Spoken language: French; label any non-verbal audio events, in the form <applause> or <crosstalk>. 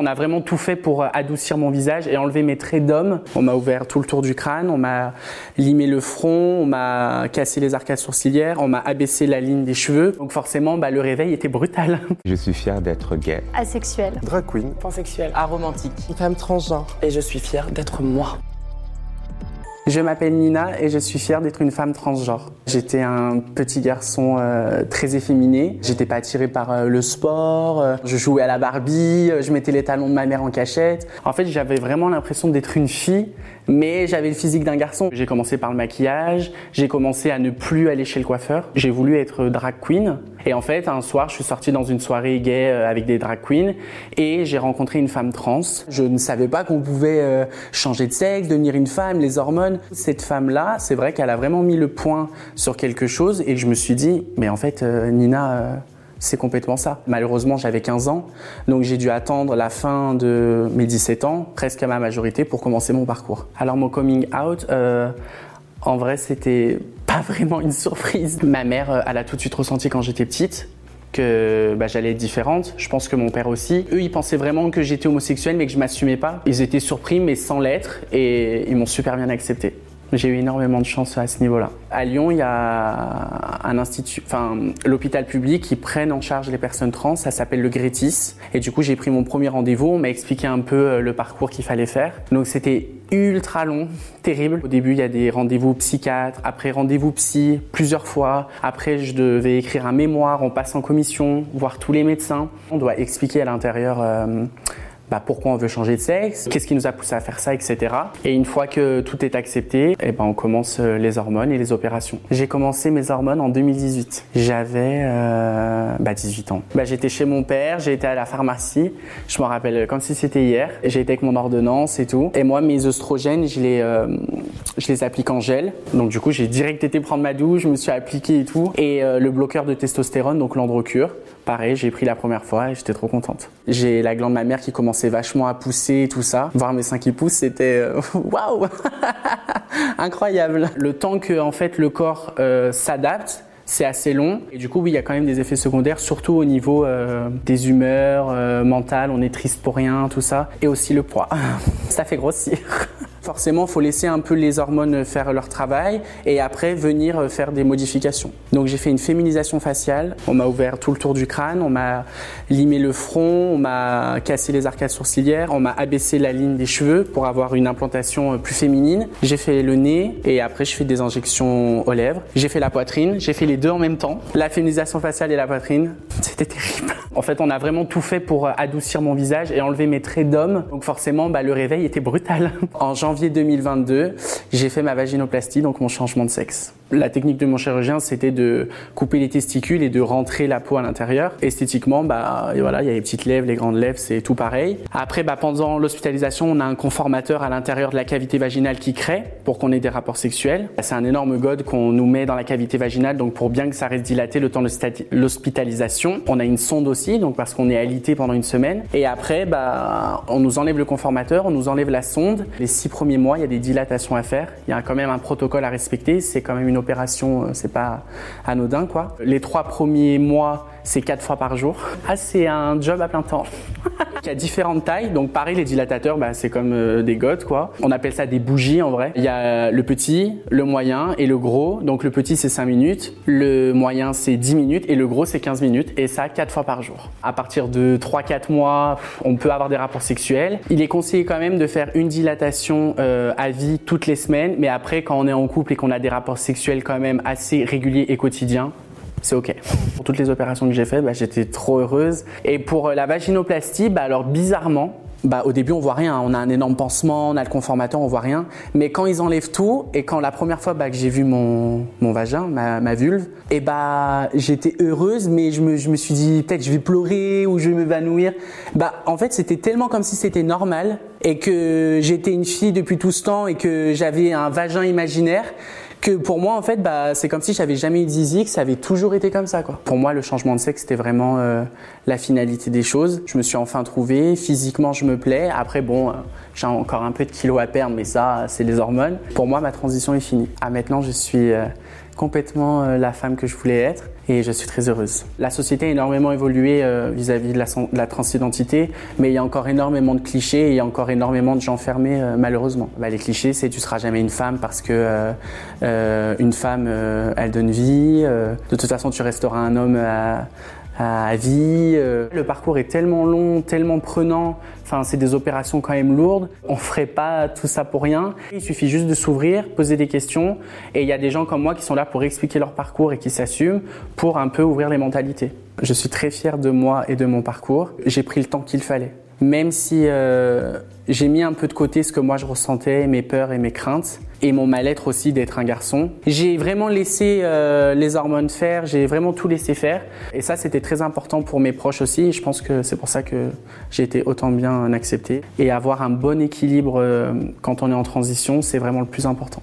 On a vraiment tout fait pour euh, adoucir mon visage et enlever mes traits d'homme. On m'a ouvert tout le tour du crâne, on m'a limé le front, on m'a cassé les arcades sourcilières, on m'a abaissé la ligne des cheveux. Donc forcément, bah, le réveil était brutal. <laughs> Je suis fier d'être gay. Asexuel. Drag queen. Pansexuel. Aromantique. Femme transgenre. Et je suis fier d'être moi. Je m'appelle Nina et je suis fière d'être une femme transgenre. J'étais un petit garçon euh, très efféminé. J'étais pas attiré par euh, le sport. euh, je jouais à la Barbie. je mettais les talons de ma mère en cachette. En fait, j'avais vraiment l'impression d'être une fille, mais j'avais le physique d'un garçon. J'ai commencé par le maquillage. J'ai commencé à ne plus aller chez le coiffeur. J'ai voulu être drag queen. Et en fait, un soir, je suis sortie dans une soirée gay euh, avec des drag queens et j'ai rencontré une femme trans. Je ne savais pas qu'on pouvait euh, changer de sexe, devenir une femme, les hormones. Cette femme-là, c'est vrai qu'elle a vraiment mis le point sur quelque chose et je me suis dit, mais en fait, euh, Nina, c'est complètement ça. Malheureusement, j'avais 15 ans, donc j'ai dû attendre la fin de mes 17 ans, presque à ma majorité, pour commencer mon parcours. Alors mon coming out, en vrai, c'était pas vraiment une surprise. Ma mère, euh, elle a tout de suite ressenti quand j'étais petite que bah, j'allais être différente. Je pense que mon père aussi. Eux, ils pensaient vraiment que j'étais homosexuelle, mais que je m'assumais pas. Ils étaient surpris, mais sans l'être, et ils m'ont super bien accepté. J'ai eu énormément de chance à ce niveau-là. À Lyon, il y a un institut, enfin l'hôpital public qui prenne en charge les personnes trans. Ça s'appelle le Grétis. Et du coup, j'ai pris mon premier rendez-vous. On m'a expliqué un peu euh, le parcours qu'il fallait faire. Donc c'était ultra long, terrible. Au début, il y a des rendez-vous psychiatres, après rendez-vous psy plusieurs fois. Après, je devais écrire un mémoire, on passe en commission, voir tous les médecins. On doit expliquer à l'intérieur euh, bah, pourquoi on veut changer de sexe, qu'est-ce qui nous a poussé à faire ça, etc. Et une fois que tout est accepté, eh ben, on commence euh, les hormones et les opérations. J'ai commencé mes hormones en 2018. J'avais euh, bah, 18 ans. Bah, j'étais chez mon père, j'ai été à la pharmacie. Je me rappelle comme si c'était hier. J'ai été avec mon ordonnance et tout. Et moi, mes oestrogènes, je les, euh, je les applique en gel. Donc du coup, j'ai direct été prendre ma douche, je me suis appliqué et tout. Et euh, le bloqueur de testostérone, donc l'androcure. Pareil, j'ai pris la première fois et j'étais trop contente. J'ai la glande mammaire qui commençait vachement à pousser et tout ça. Voir mes seins qui poussent, c'était euh, <laughs> waouh, <laughs> incroyable. Le temps que en fait le corps euh, s'adapte, c'est assez long et du coup oui il y a quand même des effets secondaires surtout au niveau des humeurs mentales on est triste pour rien tout ça et aussi le poids <laughs> ça fait grossir forcément faut laisser un peu les hormones faire leur travail et après venir euh, faire des modifications donc j'ai fait une féminisation faciale on m'a ouvert tout le tour du crâne on m'a limé le front on m'a cassé les arcades sourcilières on m'a abaissé la ligne des cheveux pour avoir une implantation euh, plus féminine j'ai fait le nez et après je fais des injections aux lèvres j'ai fait la poitrine j'ai fait les deux en même temps. La féminisation faciale et la poitrine, <laughs> c'était terrible. En fait, on a vraiment tout fait pour euh, adoucir mon visage et enlever mes traits d'homme. Donc forcément, bah, le réveil était brutal. <laughs> En janvier 2022, j'ai fait ma vaginoplastie, donc mon changement de sexe. La technique de mon chirurgien, c'était de couper les testicules et de rentrer la peau à l'intérieur. Esthétiquement, bah, voilà, il y a les petites lèvres, les grandes lèvres, c'est tout pareil. Après, bah, pendant l'hospitalisation, on a un conformateur à l'intérieur de la cavité vaginale qui crée pour qu'on ait des rapports sexuels. C'est un énorme gode qu'on nous met dans la cavité vaginale, donc pour bien que ça reste dilaté le temps de l'hospitalisation. On a une sonde aussi, donc parce qu'on est alité pendant une semaine. Et après, bah, on nous enlève le conformateur, on nous enlève la sonde. Les six premiers mois, il y a des dilatations à faire. Il y a quand même un protocole à respecter. C'est quand même une opération, euh, c'est pas anodin, quoi. Les trois premiers mois, c'est quatre fois par jour. Ah, c'est un job à plein temps. <laughs> Il y a différentes tailles, donc pareil, les dilatateurs, bah, c'est comme euh, des godes, quoi. On appelle ça des bougies en vrai. Il y a le petit, le moyen et le gros. Donc le petit, c'est 5 minutes, le moyen, c'est 10 minutes et le gros, c'est 15 minutes. Et ça, quatre fois par jour. À partir de 3-4 mois, on peut avoir des rapports sexuels. Il est conseillé quand même de faire une dilatation euh, à vie toutes les semaines, mais après, quand on est en couple et qu'on a des rapports sexuels quand même assez réguliers et quotidiens, c'est ok. Pour toutes les opérations que j'ai faites, bah, j'étais trop heureuse. Et pour euh, la vaginoplastie, bah, alors bizarrement, bah, au début on voit rien, on a un énorme pansement, on a le conformateur, on voit rien. Mais quand ils enlèvent tout et quand la première fois bah, que j'ai vu mon, mon vagin, ma, ma vulve, et bah j'étais heureuse, mais je me, je me suis dit peut-être je vais pleurer ou je vais m'évanouir. Bah en fait c'était tellement comme si c'était normal et que j'étais une fille depuis tout ce temps et que j'avais un vagin imaginaire que pour moi en fait bah c'est comme si j'avais jamais eu de zizi que ça avait toujours été comme ça quoi. Pour moi le changement de sexe c'était vraiment euh, la finalité des choses. Je me suis enfin trouvée, physiquement je me plais. Après bon, euh, j'ai encore un peu de kilos à perdre mais ça c'est les hormones. Pour moi ma transition est finie. Ah maintenant je suis euh, complètement euh, la femme que je voulais être et je suis très heureuse. La société a énormément évolué euh, vis-à-vis de, la, transidentité, mais il y a encore énormément de clichés et il y a encore énormément de gens fermés euh, malheureusement. Bah, les clichés, c'est tu seras jamais une femme parce que une femme, elle donne vie. de toute façon, tu resteras un homme à, à vie. Euh, le parcours est tellement long, tellement prenant. Enfin, c'est des opérations quand même lourdes. On ferait pas tout ça pour rien. Il suffit juste de s'ouvrir, poser des questions. Et il y a des gens comme moi qui sont là pour expliquer leur parcours et qui s'assument pour un peu ouvrir les mentalités. Je suis très fier de moi et de mon parcours. J'ai pris le temps qu'il fallait. Même si euh, j'ai mis un peu de côté ce que moi je ressentais, mes peurs et mes craintes, et mon mal-être aussi d'être un garçon. J'ai vraiment laissé euh, les hormones faire, j'ai vraiment tout laissé faire. Et ça, c'était très important pour mes proches aussi. Je pense que c'est pour ça que j'ai été autant bien accepté. Et avoir un bon équilibre euh, quand on est en transition, c'est vraiment le plus important.